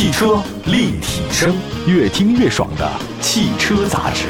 汽车立体声，越听越爽的汽车杂志。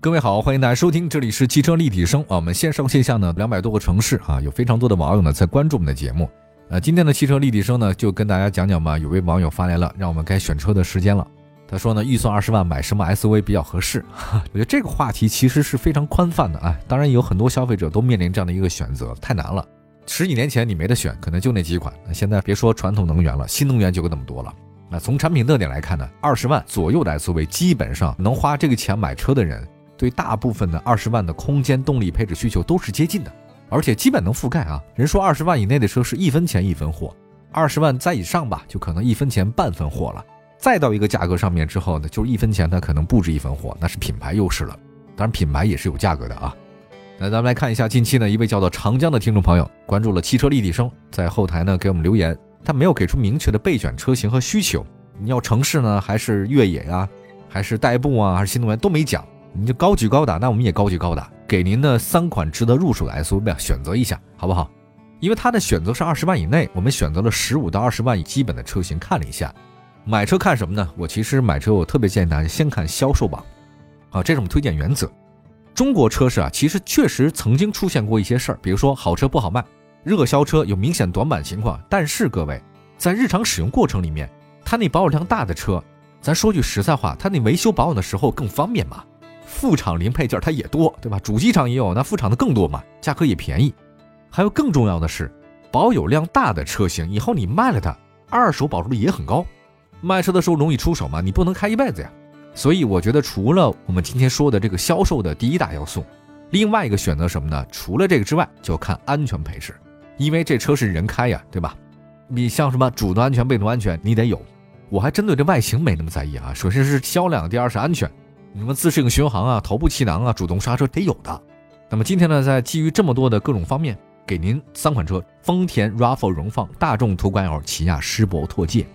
各位好，欢迎大家收听，这里是汽车立体声啊。我们线上线下呢两百多个城市啊，有非常多的网友呢在关注我们的节目。呃，今天的汽车立体声呢，就跟大家讲讲吧。有位网友发来了，让我们该选车的时间了。他说呢，预算二十万买什么 SUV 比较合适？我觉得这个话题其实是非常宽泛的啊。当然有很多消费者都面临这样的一个选择，太难了。十几年前你没得选，可能就那几款。那现在别说传统能源了，新能源就有那么多了。那从产品特点来看呢，二十万左右的 SUV 基本上能花这个钱买车的人，对大部分的二十万的空间、动力、配置需求都是接近的，而且基本能覆盖啊。人说二十万以内的车是一分钱一分货，二十万再以上吧，就可能一分钱半分货了。再到一个价格上面之后呢，就是一分钱它可能不止一分货，那是品牌优势了。当然品牌也是有价格的啊。那咱们来看一下近期呢，一位叫做长江的听众朋友关注了汽车立体声，在后台呢给我们留言，他没有给出明确的备选车型和需求，你要城市呢还是越野呀，还是代步啊，还是新能源都没讲，你就高举高打，那我们也高举高打，给您的三款值得入手的 SUV 选择一下，好不好？因为他的选择是二十万以内，我们选择了十五到二十万以基本的车型看了一下。买车看什么呢？我其实买车，我特别建议大家先看销售榜，啊，这是我们推荐原则。中国车市啊，其实确实曾经出现过一些事儿，比如说好车不好卖，热销车有明显短板情况。但是各位，在日常使用过程里面，它那保有量大的车，咱说句实在话，它那维修保养的时候更方便嘛。副厂零配件它也多，对吧？主机厂也有，那副厂的更多嘛，价格也便宜。还有更重要的是，保有量大的车型，以后你卖了它，二手保值率也很高。卖车的时候容易出手嘛，你不能开一辈子呀。所以我觉得除了我们今天说的这个销售的第一大要素，另外一个选择什么呢？除了这个之外，就看安全配置，因为这车是人开呀，对吧？你像什么主动安全、被动安全，你得有。我还针对这外形没那么在意啊。首先是销量，第二是安全，什么自适应巡航啊、头部气囊啊、主动刹车得有的。那么今天呢，在基于这么多的各种方面，给您三款车：丰田 RAV4 荣放、大众途观 L、起亚狮博拓界。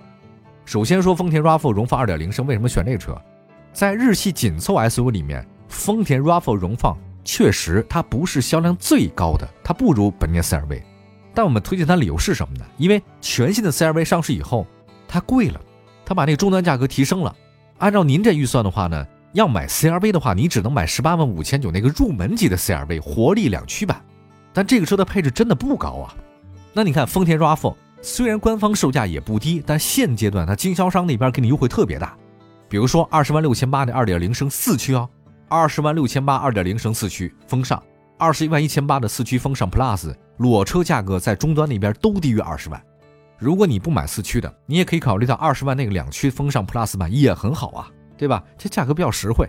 首先说丰田 RAV4 荣放2.0升，为什么选这个车？在日系紧凑 SUV 里面，丰田 RAV4 荣放确实它不是销量最高的，它不如本田 CR-V。但我们推荐它理由是什么呢？因为全新的 CR-V 上市以后，它贵了，它把那个终端价格提升了。按照您这预算的话呢，要买 CR-V 的话，你只能买十八万五千九那个入门级的 CR-V 活力两驱版。但这个车的配置真的不高啊。那你看丰田 RAV4。虽然官方售价也不低，但现阶段它经销商那边给你优惠特别大，比如说二十万六千八的二点零升四驱哦，二十万六千八二点零升四驱风尚，二十一万一千八的四驱风尚 Plus 裸车价格在终端那边都低于二十万。如果你不买四驱的，你也可以考虑到二十万那个两驱风尚 Plus 版也很好啊，对吧？这价格比较实惠。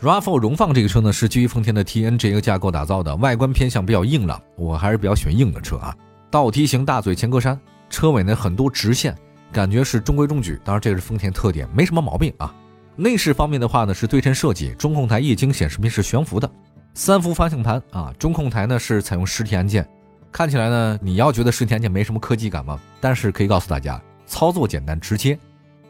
RAV4 荣放这个车呢是基于丰田的 TNGA 架构打造的，外观偏向比较硬朗，我还是比较喜欢硬的车啊。倒梯形大嘴前格栅。车尾呢很多直线，感觉是中规中矩。当然，这个是丰田特点，没什么毛病啊。内饰方面的话呢是对称设计，中控台液晶显示屏是悬浮的，三幅方向盘啊。中控台呢是采用实体按键，看起来呢你要觉得实体按键没什么科技感吗？但是可以告诉大家，操作简单直接。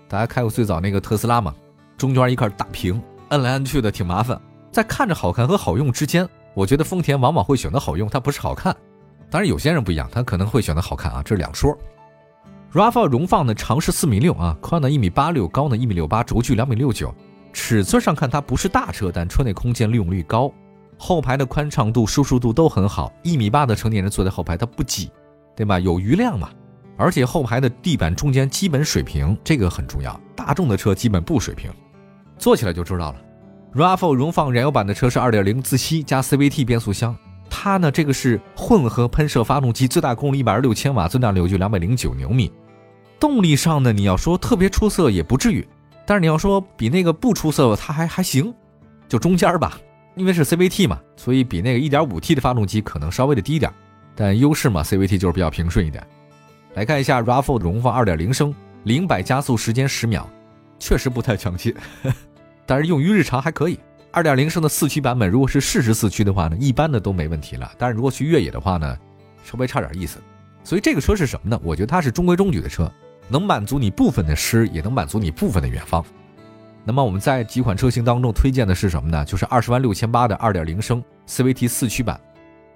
大家开过最早那个特斯拉嘛，中间一块大屏，按来按去的挺麻烦。在看着好看和好用之间，我觉得丰田往往会选择好用，它不是好看。当然，有些人不一样，他可能会选择好看啊，这是两说。RAV4 荣放呢，长是四米六啊，宽呢一米八六，高呢一米六八，轴距两米六九。尺寸上看它不是大车，但车内空间利用率高，后排的宽敞度、舒适度都很好。一米八的成年人坐在后排它不挤，对吧？有余量嘛。而且后排的地板中间基本水平，这个很重要。大众的车基本不水平，坐起来就知道了。RAV4 荣放燃油版的车是二点零自吸加 CVT 变速箱。它呢，这个是混合喷射发动机，最大功率一百二十六千瓦，最大扭矩两百零九牛米。动力上呢，你要说特别出色也不至于，但是你要说比那个不出色，它还还行，就中间吧。因为是 CVT 嘛，所以比那个一点五 T 的发动机可能稍微的低点，但优势嘛，CVT 就是比较平顺一点。来看一下 RAV4 的荣放二点零升，零百加速时间十秒，确实不太抢气，但是用于日常还可以。二点零升的四驱版本，如果是适时四驱的话呢，一般的都没问题了。但是如果去越野的话呢，稍微差点意思。所以这个车是什么呢？我觉得它是中规中矩的车，能满足你部分的诗，也能满足你部分的远方。那么我们在几款车型当中推荐的是什么呢？就是二十万六千八的二点零升 CVT 四驱版，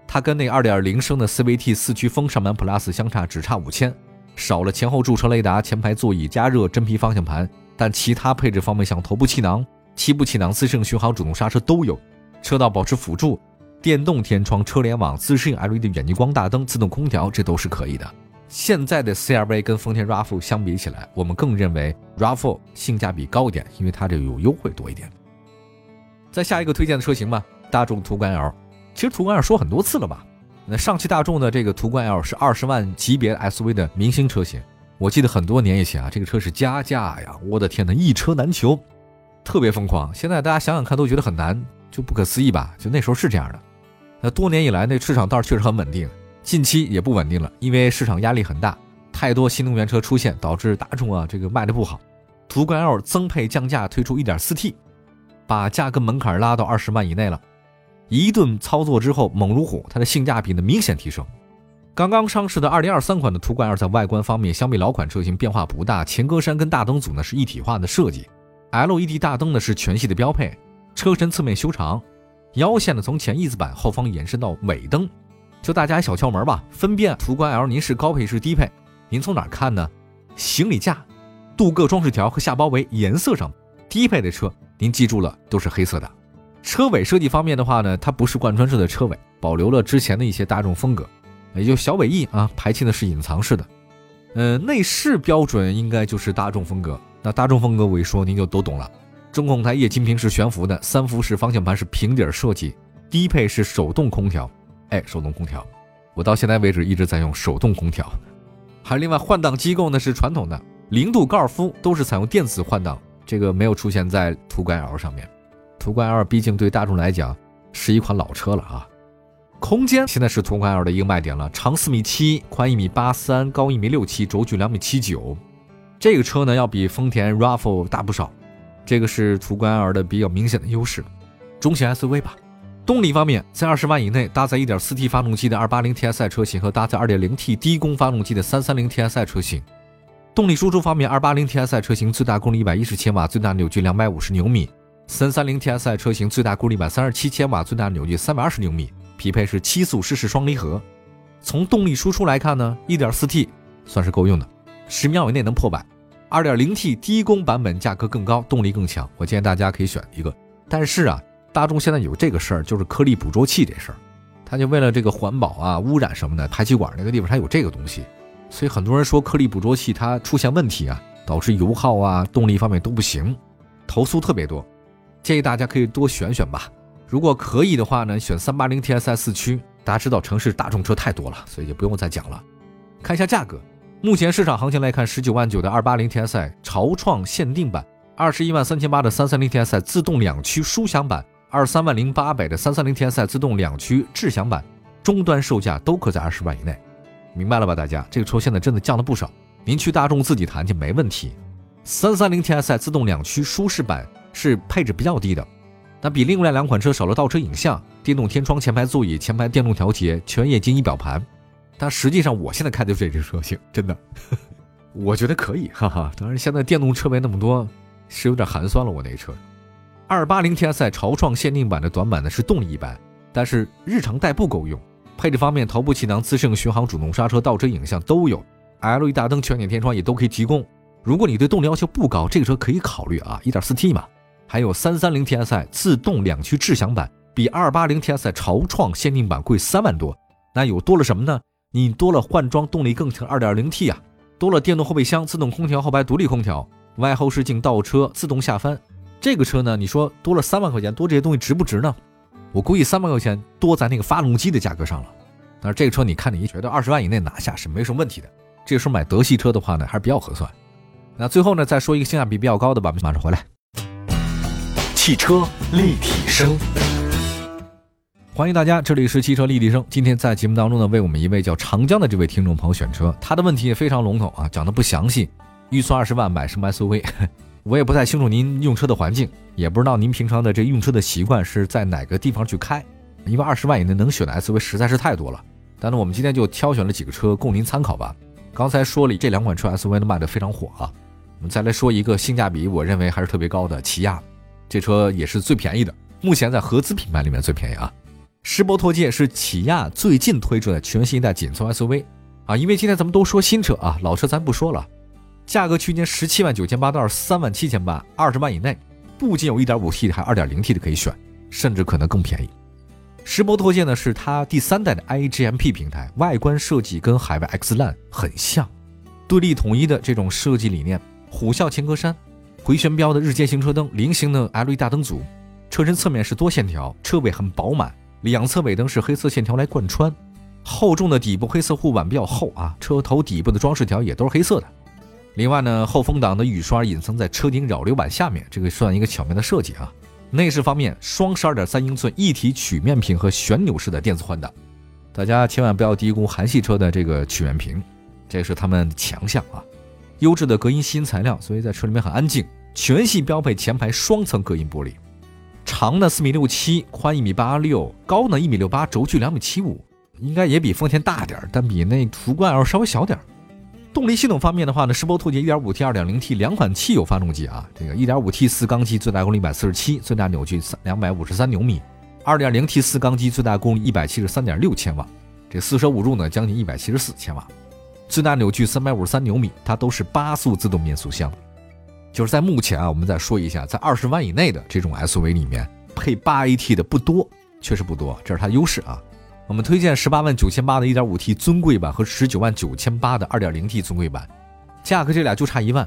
它跟那2.0升的 CVT 四驱风尚版 Plus 相差只差五千，少了前后驻车雷达、前排座椅加热、真皮方向盘，但其他配置方面，像头部气囊、七部气囊、自适应巡航、主动刹车都有，车道保持辅助、电动天窗、车联网、自适应 LED 远近光大灯、自动空调，这都是可以的。现在的 CRV 跟丰田 RAV4 相比起来，我们更认为 RAV4 性价比高一点，因为它这有优惠多一点。再下一个推荐的车型吧，大众途观 L。其实途观 L 说很多次了吧？那上汽大众的这个途观 L 是二十万级别 SUV 的明星车型。我记得很多年以前啊，这个车是加价呀，我的天呐，一车难求，特别疯狂。现在大家想想看，都觉得很难，就不可思议吧？就那时候是这样的。那多年以来，那市场倒是确实很稳定。近期也不稳定了，因为市场压力很大，太多新能源车出现，导致大众啊这个卖的不好。途观 L 增配降价推出 1.4T，把价格门槛拉到二十万以内了。一顿操作之后猛如虎，它的性价比呢明显提升。刚刚上市的2023款的途观 L 在外观方面相比老款车型变化不大，前格栅跟大灯组呢是一体化的设计，LED 大灯呢是全系的标配，车身侧面修长，腰线呢从前翼子板后方延伸到尾灯。就大家小窍门吧，分辨途观 L 您是高配是低配，您从哪看呢？行李架、镀铬装饰条和下包围颜色上，低配的车您记住了都是黑色的。车尾设计方面的话呢，它不是贯穿式的车尾，保留了之前的一些大众风格，也就小尾翼啊，排气呢是隐藏式的。呃，内饰标准应该就是大众风格。那大众风格我一说您就都懂了。中控台液晶屏是悬浮的，三辐式方向盘是平底设计，低配是手动空调。哎，手动空调，我到现在为止一直在用手动空调。还有另外换挡机构呢是传统的，零度高尔夫都是采用电子换挡，这个没有出现在途观 L 上面。途观 L 毕竟对大众来讲是一款老车了啊。空间现在是途观 L 的一个卖点了，长四米七，宽一米八三，高一米六七，轴距两米七九。这个车呢要比丰田 RAV4 大不少，这个是途观 L 的比较明显的优势。中型 SUV 吧。动力方面，在二十万以内搭载 1.4T 发动机的 280TSI 车型和搭载 2.0T 低功发动机的 330TSI 车型。动力输出方面，280TSI 车型最大功率110千瓦，最大扭矩250牛米；330TSI 车型最大功率137千瓦，最大扭矩320牛米，匹配是七速湿式双离合。从动力输出来看呢，1.4T 算是够用的，十秒以内能破百。2.0T 低功版本价格更高，动力更强，我建议大家可以选一个。但是啊。大众现在有这个事儿，就是颗粒捕捉器这事儿，它就为了这个环保啊、污染什么的，排气管那个地方它有这个东西，所以很多人说颗粒捕捉器它出现问题啊，导致油耗啊、动力方面都不行，投诉特别多。建议大家可以多选选吧。如果可以的话呢，选 380TSI 四驱。大家知道城市大众车太多了，所以就不用再讲了。看一下价格，目前市场行情来看，十九万九的 280TSI 潮创限定版，二十一万三千八的 330TSI 自动两驱舒享版。二三万零八百的三三零 TSI 自动两驱智享版，终端售价都可在二十万以内，明白了吧？大家，这个车现在真的降了不少，您去大众自己谈去没问题。三三零 TSI 自动两驱舒适版是配置比较低的，但比另外两款车少了倒车影像、电动天窗、前排座椅、前排电动调节、全液晶仪表盘。但实际上，我现在开的是这车型，真的，我觉得可以，哈哈。当然，现在电动车没那么多，是有点寒酸了。我那车。二八零 TSI 潮创限定版的短板呢是动力一般，但是日常代步够用。配置方面，头部气囊、自适应巡航、主动刹车、倒车影像都有，LED 大灯、全景天窗也都可以提供。如果你对动力要求不高，这个车可以考虑啊，1.4T 嘛。还有三三零 TSI 自动两驱智享版，比二八零 TSI 潮创限定版贵三万多。那有多了什么呢？你多了换装动力更强 2.0T 啊，多了电动后备箱、自动空调、后排独立空调、外后视镜倒车、自动下翻。这个车呢，你说多了三万块钱，多这些东西值不值呢？我估计三万块钱多在那个发动机的价格上了。但是这个车你看，你觉得二十万以内拿下是没什么问题的。这个时候买德系车的话呢，还是比较合算。那最后呢，再说一个性价比比较高的吧，马上回来。汽车立体声，欢迎大家，这里是汽车立体声。今天在节目当中呢，为我们一位叫长江的这位听众朋友选车，他的问题也非常笼统啊，讲的不详细。预算二十万买什么 SUV？我也不太清楚您用车的环境，也不知道您平常的这用车的习惯是在哪个地方去开，因为二十万以内能选的 SUV 实在是太多了。但是我们今天就挑选了几个车供您参考吧。刚才说了这两款车 SUV 都卖得非常火啊，我们再来说一个性价比我认为还是特别高的起亚，这车也是最便宜的，目前在合资品牌里面最便宜啊。世博拓界是起亚最近推出的全新一代紧凑 SUV 啊，因为今天咱们都说新车啊，老车咱不说了，价格区间十七万九千八到三万七千八，二十万以内，不仅有一点五 T 的，还二点零 T 的可以选，甚至可能更便宜。世博拓界呢是它第三代的 iGMP 平台，外观设计跟海外 X Line 很像，对立统一的这种设计理念，虎啸前格栅，回旋镖的日间行车灯，菱形的 LED 大灯组，车身侧面是多线条，车尾很饱满。两侧尾灯是黑色线条来贯穿，厚重的底部黑色护板比较厚啊，车头底部的装饰条也都是黑色的。另外呢，后风挡的雨刷隐藏在车顶扰流板下面，这个算一个巧妙的设计啊。内饰方面，双十二点三英寸一体曲面屏和旋钮式的电子换挡，大家千万不要低估韩系车的这个曲面屏，这是他们强项啊。优质的隔音新材料，所以在车里面很安静。全系标配前排双层隔音玻璃。长呢四米六七，宽一米八六，高呢一米六八，轴距两米七五，应该也比丰田大点儿但比那途观 L 稍微小点儿动力系统方面的话呢，世博拓界 1.5T、2.0T 两款汽油发动机啊，这个 1.5T 四缸机最大功率147，最大扭矩三两百五十三牛米；2.0T 四缸机最大功率一百七十三点六千瓦，这四舍五入呢将近一百七十四千瓦，最大扭矩三百五十三牛米，它都是八速自动变速箱。就是在目前啊，我们再说一下，在二十万以内的这种 SUV 里面，配八 AT 的不多，确实不多，这是它优势啊。我们推荐十八万九千八的 1.5T 尊贵版和十九万九千八的 2.0T 尊贵版，价格这俩就差一万。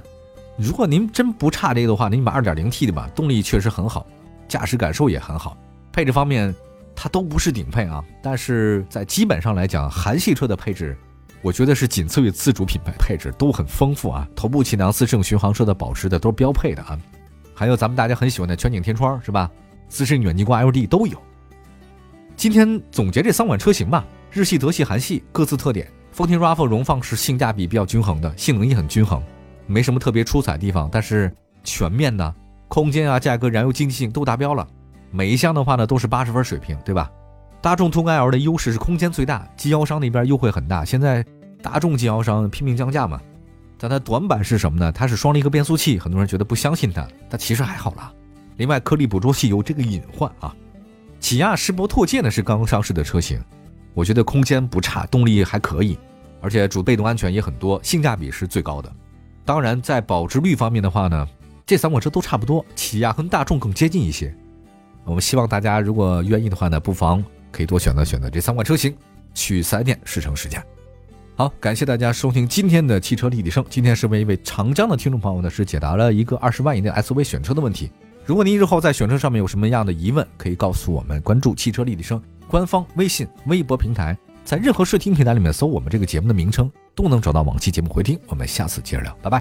如果您真不差这个的话，您买 2.0T 的吧，动力确实很好，驾驶感受也很好，配置方面它都不是顶配啊，但是在基本上来讲，韩系车的配置。我觉得是仅次于自主品牌，配置都很丰富啊。头部气囊、四摄巡航车的保持的都是标配的啊。还有咱们大家很喜欢的全景天窗是吧？自适应远近光 L D 都有。今天总结这三款车型吧，日系、德系、韩系各自特点。丰田 RAV4 荣放是性价比比较均衡的，性能也很均衡，没什么特别出彩的地方。但是全面呢，空间啊、价格、燃油经济性都达标了。每一项的话呢，都是八十分水平，对吧？大众途观 L 的优势是空间最大，经销商那边优惠很大。现在大众经销商拼命降价嘛，但它短板是什么呢？它是双离合变速器，很多人觉得不相信它，但其实还好啦。另外，颗粒捕捉器有这个隐患啊。起亚世博拓界呢是刚上市的车型，我觉得空间不差，动力还可以，而且主被动安全也很多，性价比是最高的。当然，在保值率方面的话呢，这三款车都差不多，起亚和大众更接近一些。我们希望大家如果愿意的话呢，不妨。可以多选择选择这三款车型，去四 S 店试乘试驾。好，感谢大家收听今天的汽车立体声。今天是为一位长江的听众朋友呢，是解答了一个二十万以内 SUV 选车的问题。如果您日后在选车上面有什么样的疑问，可以告诉我们，关注汽车立体声官方微信、微博平台，在任何视听平台里面搜我们这个节目的名称，都能找到往期节目回听。我们下次接着聊，拜拜。